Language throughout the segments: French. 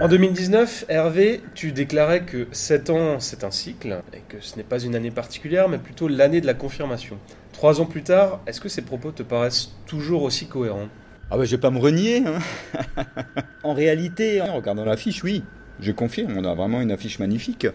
En 2019, Hervé, tu déclarais que 7 ans, c'est un cycle, et que ce n'est pas une année particulière, mais plutôt l'année de la confirmation. Trois ans plus tard, est-ce que ces propos te paraissent toujours aussi cohérents? Ah bah je vais pas me renier. hein. en réalité, en regardant l'affiche, oui, je confirme, on a vraiment une affiche magnifique.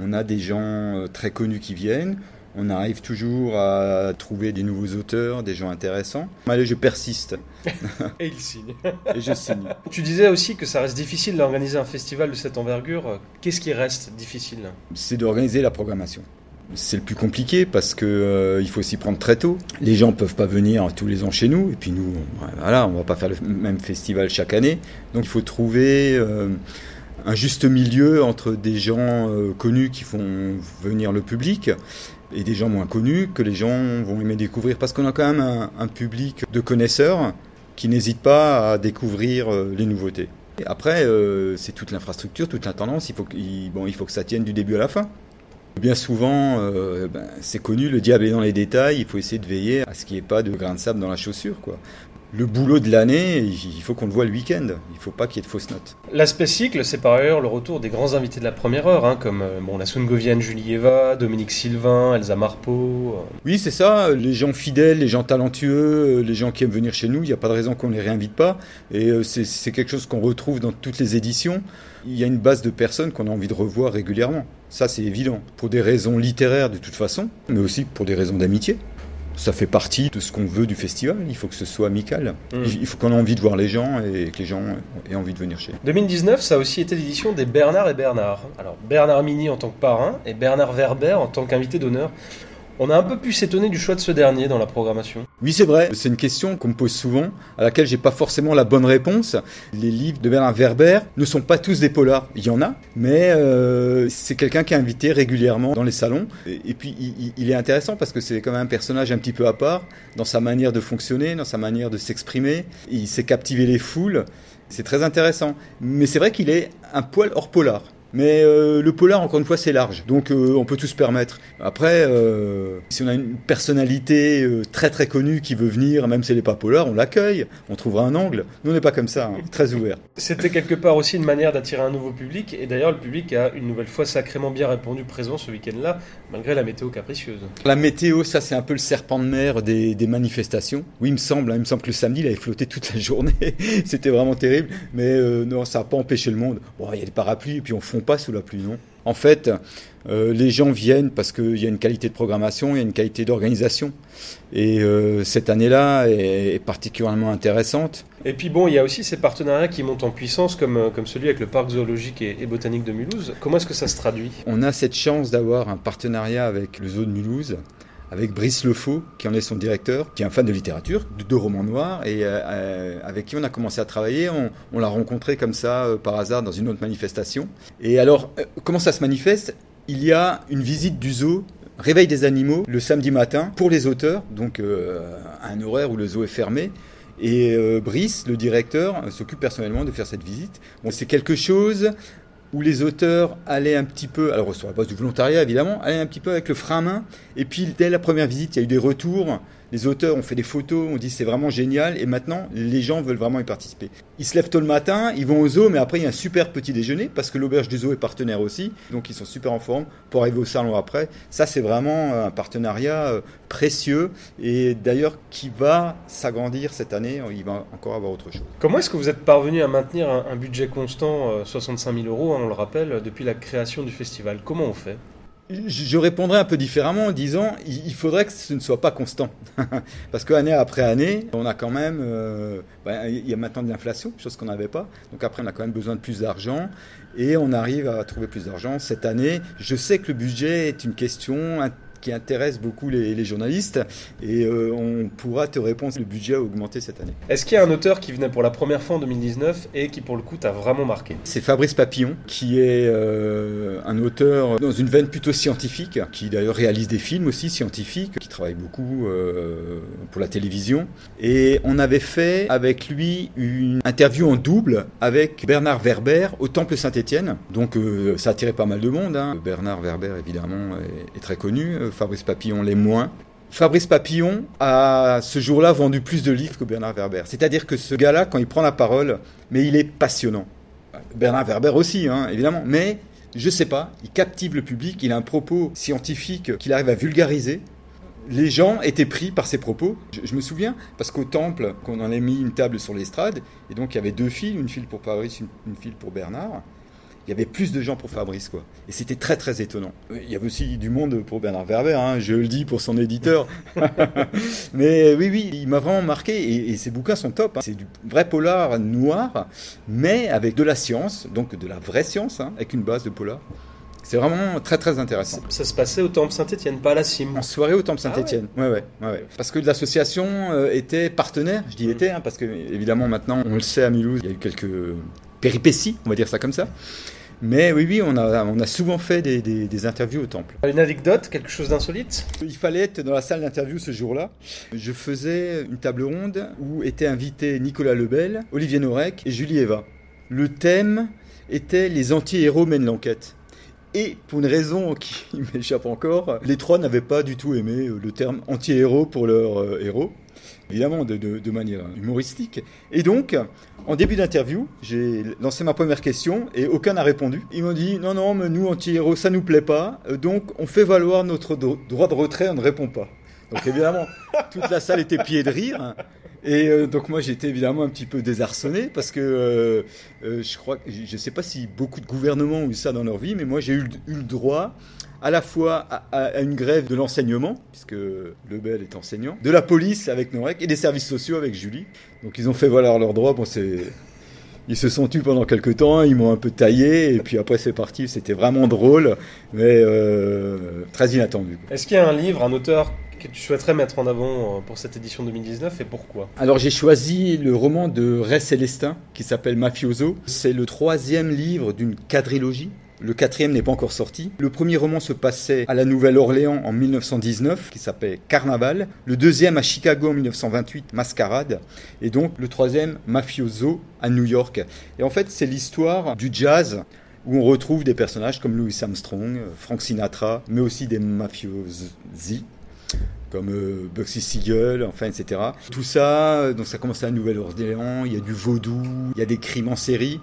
On a des gens euh, très connus qui viennent. On arrive toujours à trouver des nouveaux auteurs, des gens intéressants. Allez, je persiste Et il signe. et je signe. tu disais aussi que ça reste difficile d'organiser un festival de cette envergure. Qu'est-ce qui reste difficile? C'est d'organiser la programmation. C'est le plus compliqué parce que euh, il faut s'y prendre très tôt. Les gens peuvent pas venir tous les ans chez nous et puis nous, on, voilà, on va pas faire le même festival chaque année. Donc il faut trouver euh, un juste milieu entre des gens euh, connus qui font venir le public et des gens moins connus que les gens vont aimer découvrir parce qu'on a quand même un, public de connaisseurs qui n'hésitent pas à découvrir euh, les nouveautés. Après, euh, c'est toute l'infrastructure, toute la tendance. Il faut, qu'il- bon, il faut que ça tienne du début à la fin. Bien souvent, ben, c'est connu, le diable est dans les détails. Il faut essayer de veiller à ce qu'il n'y ait pas de grain de sable dans la chaussure. Le boulot de l'année, il faut qu'on le voit le week-end. Il ne faut pas qu'il y ait de fausses notes. L'aspect cycle, c'est par ailleurs le retour des grands invités de la première heure, hein, comme euh, bon, la Sungovienne Julie Eva, Dominique Sylvain, Elsa Marpeau. euh. Oui, c'est ça. Les gens fidèles, les gens talentueux, euh, les gens qui aiment venir chez nous, il n'y a pas de raison qu'on ne les réinvite pas. Et c'est quelque chose qu'on retrouve dans toutes les éditions. Il y a une base de personnes qu'on a envie de revoir régulièrement. Ça, c'est évident. Pour des raisons littéraires de toute façon, mais aussi pour des raisons d'amitié. Ça fait partie de ce qu'on veut du festival. Il faut que ce soit amical. Mm. Il il faut qu'on ait envie de voir les gens et que les gens aient envie de venir chez nous. 2019, ça a aussi été l'édition des Bernard et Bernard. Alors Bernard Mini en tant que parrain et Bernard Werber en tant qu'invité d'honneur. On a un peu pu s'étonner du choix de ce dernier dans la programmation. Oui, c'est vrai. C'est une question qu'on me pose souvent, à laquelle j'ai pas forcément la bonne réponse. Les livres de Bernard Werber ne sont pas tous des polars. Il y en a, mais euh, c'est quelqu'un qui est invité régulièrement dans les salons. Et, puis, il- il est intéressant parce que c'est quand même un personnage un petit peu à part dans sa manière de fonctionner, dans sa manière de s'exprimer. Il sait captiver les foules. C'est très intéressant. Mais c'est vrai qu'il est un poil hors polar. Mais euh, le polar, encore une fois, c'est large. Donc euh, on peut tout se permettre. Après, euh, si on a une personnalité très très connue qui veut venir, même si elle n'est pas polar, on l'accueille. On trouvera un angle. Nous, on n'est pas comme ça, hein, très ouvert. C'était quelque part aussi une manière d'attirer un nouveau public. Et d'ailleurs, le public a une nouvelle fois sacrément bien répondu présent ce week-end-là, malgré la météo capricieuse. La météo, ça c'est un peu le serpent de mer des, des manifestations. Oui, il me semble, hein, il me semble que le samedi, il avait flotté toute la journée. C'était vraiment terrible. Mais euh, non, ça n'a pas empêché le monde. Bon, il y a des parapluies et puis on fond pas sous la pluie, non En fait, euh, les gens viennent parce qu'il y a une qualité de programmation, il y a une qualité d'organisation. Et euh, cette année-là est, est particulièrement intéressante. Et puis bon, il y a aussi ces partenariats qui montent en puissance, comme, euh, comme celui avec le parc zoologique et, et botanique de Mulhouse. Comment est-ce que ça se traduit? On a cette chance d'avoir un partenariat avec le zoo de Mulhouse, avec Brice Lefaux, qui en est son directeur, qui est un fan de littérature, de, de romans noirs, et euh, euh, avec qui on a commencé à travailler. On, l'a rencontré comme ça, euh, par hasard, dans une autre manifestation. Et alors, comment ça se manifeste? Il y a une visite du zoo Réveil des animaux le samedi matin pour les auteurs, donc à un horaire où le zoo est fermé. Et Brice, le directeur, s'occupe personnellement de faire cette visite. Bon, c'est quelque chose où les auteurs allaient un petit peu, alors sur la base du volontariat évidemment, allaient un petit peu avec le frein à main. Et puis dès la première visite, il y a eu des retours. Les auteurs ont fait des photos, on dit c'est vraiment génial. Et maintenant, les gens veulent vraiment y participer. Ils se lèvent tôt le matin, ils vont au zoo, mais après il y a un super petit déjeuner parce que l'auberge du zoo est partenaire aussi. Donc ils sont super en forme pour arriver au salon après. Ça c'est vraiment un partenariat euh, précieux et d'ailleurs qui va s'agrandir cette année. Il va encore avoir autre chose. Comment est-ce que vous êtes parvenu à maintenir un, budget constant, euh, 65 000 euros, hein, on le rappelle, depuis la création du festival? Comment on fait? Je répondrais un peu différemment en disant il faudrait que ce ne soit pas constant. Parce qu'année après année, on a quand même. Euh, bah, il y a maintenant de l'inflation, chose qu'on n'avait pas. Donc après, on a quand même besoin de plus d'argent. Et on arrive à trouver plus d'argent. Cette année, je sais que le budget est une question qui intéresse beaucoup les, journalistes et euh, on pourra te répondre le budget a augmenté cette année. Est-ce qu'il y a un auteur qui venait pour la première fois en 2019 et qui pour le coup t'a vraiment marqué? C'est Fabrice Papillon qui est euh, un auteur dans une veine plutôt scientifique, qui d'ailleurs réalise des films aussi scientifiques, qui travaille beaucoup euh, pour la télévision. Et on avait fait avec lui une interview en double avec Bernard Werber au Temple Saint-Étienne. Donc ça a attiré pas mal de monde. Hein. Bernard Werber évidemment est, est très connu. Fabrice Papillon les moins. Fabrice Papillon a ce jour-là vendu plus de livres que Bernard Werber. C'est-à-dire que ce gars-là, quand il prend la parole, mais il est passionnant. Bernard Werber aussi, hein, évidemment. Mais je sais pas, il captive le public, il a un propos scientifique qu'il arrive à vulgariser. Les gens étaient pris par ses propos. Je, me souviens, parce qu'au temple, qu'on en a mis une table sur l'estrade, et donc il y avait deux files, une file pour Fabrice, une file pour Bernard il y avait plus de gens pour Fabrice, quoi. Et c'était très très étonnant. Il y avait aussi du monde pour Bernard Werber, hein, je le dis pour son éditeur. mais oui, oui, il m'a vraiment marqué et, et, ses bouquins sont top. Hein. C'est du vrai polar noir, mais avec de la science, donc de la vraie science, hein, avec une base de polar. C'est vraiment très très intéressant. Ça se passait au Temple Saint-Étienne, pas à la CIM. En soirée au Temple Saint-Étienne. Ah ouais. Ouais, ouais, Parce que l'association euh, était partenaire, je dis mm. était, hein, parce que évidemment maintenant on le sait à Mulhouse, il y a eu quelques péripéties, on va dire ça comme ça. Mais oui, oui, on a, on a souvent fait des, des, interviews au temple. Une anecdote, quelque chose d'insolite? Il fallait être dans la salle d'interview ce jour-là. Je faisais une table ronde où étaient invités Nicolas Lebel, Olivier Norek et Julie Eva. Le thème était Les anti-héros mènent l'enquête. Et pour une raison qui m'échappe encore, les trois n'avaient pas du tout aimé le terme anti-héros pour leur euh, héros évidemment de, manière humoristique. Et donc, en début d'interview, j'ai lancé ma première question et aucun n'a répondu. Ils m'ont dit non, non, mais nous, anti-héros, ça nous plaît pas, donc on fait valoir notre droit de retrait, on ne répond pas. Donc évidemment, toute la salle était pied de rire. Et euh, donc moi j'étais évidemment un petit peu désarçonné parce que euh, euh, je crois, je ne sais pas si beaucoup de gouvernements ont eu ça dans leur vie, mais moi j'ai eu, le droit à la fois à, une grève de l'enseignement, puisque Lebel est enseignant, de la police avec Norek et des services sociaux avec Julie. Donc ils ont fait valoir leurs droits. Bon, ils se sont tus pendant quelques temps, ils m'ont un peu taillé, et puis après c'est parti, c'était vraiment drôle, mais très inattendu. Est-ce qu'il y a un livre, un auteur que tu souhaiterais mettre en avant euh, pour cette édition 2019 et pourquoi? Alors j'ai choisi le roman de Ray Célestin qui s'appelle Mafioso. C'est le troisième livre d'une quadrilogie le quatrième n'est pas encore sorti. Le premier roman se passait à la Nouvelle-Orléans en 1919, qui s'appelait Carnaval. Le deuxième à Chicago en 1928, Mascarade. Et donc le troisième, Mafioso, à New York. Et en fait, c'est l'histoire du jazz où on retrouve des personnages comme Louis Armstrong, Frank Sinatra, mais aussi des mafiosi comme euh, Bugsy Siegel, enfin, etc. Tout ça, donc ça commence à Nouvelle-Orléans, il y a du vaudou, il y a des crimes en série.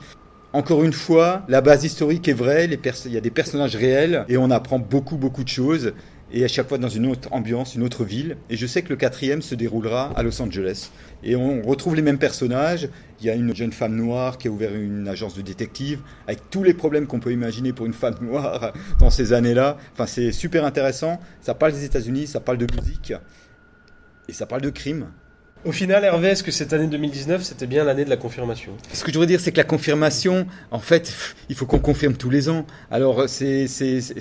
Encore une fois, la base historique est vraie, il y a des personnages réels et on apprend beaucoup beaucoup de choses et à chaque fois dans une autre ambiance, une autre ville. Et je sais que le quatrième se déroulera à Los Angeles. Et on retrouve les mêmes personnages. Il y a une jeune femme noire qui a ouvert une agence de détective, avec tous les problèmes qu'on peut imaginer pour une femme noire dans ces années-là. Enfin, c'est super intéressant. Ça parle des États-Unis, ça parle de musique, et ça parle de crime. Au final, Hervé, est-ce que cette année 2019, c'était bien l'année de la confirmation? Ce que je voudrais dire, c'est que la confirmation, en fait, il faut qu'on confirme tous les ans. Alors, c'est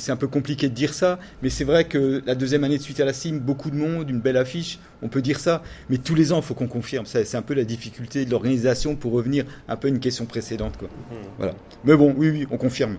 un peu compliqué de dire ça, mais c'est vrai que la deuxième année de suite à la CIM, beaucoup de monde, une belle affiche, on peut dire ça. Mais tous les ans, il faut qu'on confirme. C'est un peu la difficulté de l'organisation pour revenir un peu à une question précédente. Quoi. Mmh. Voilà. Mais bon, oui, oui, on confirme.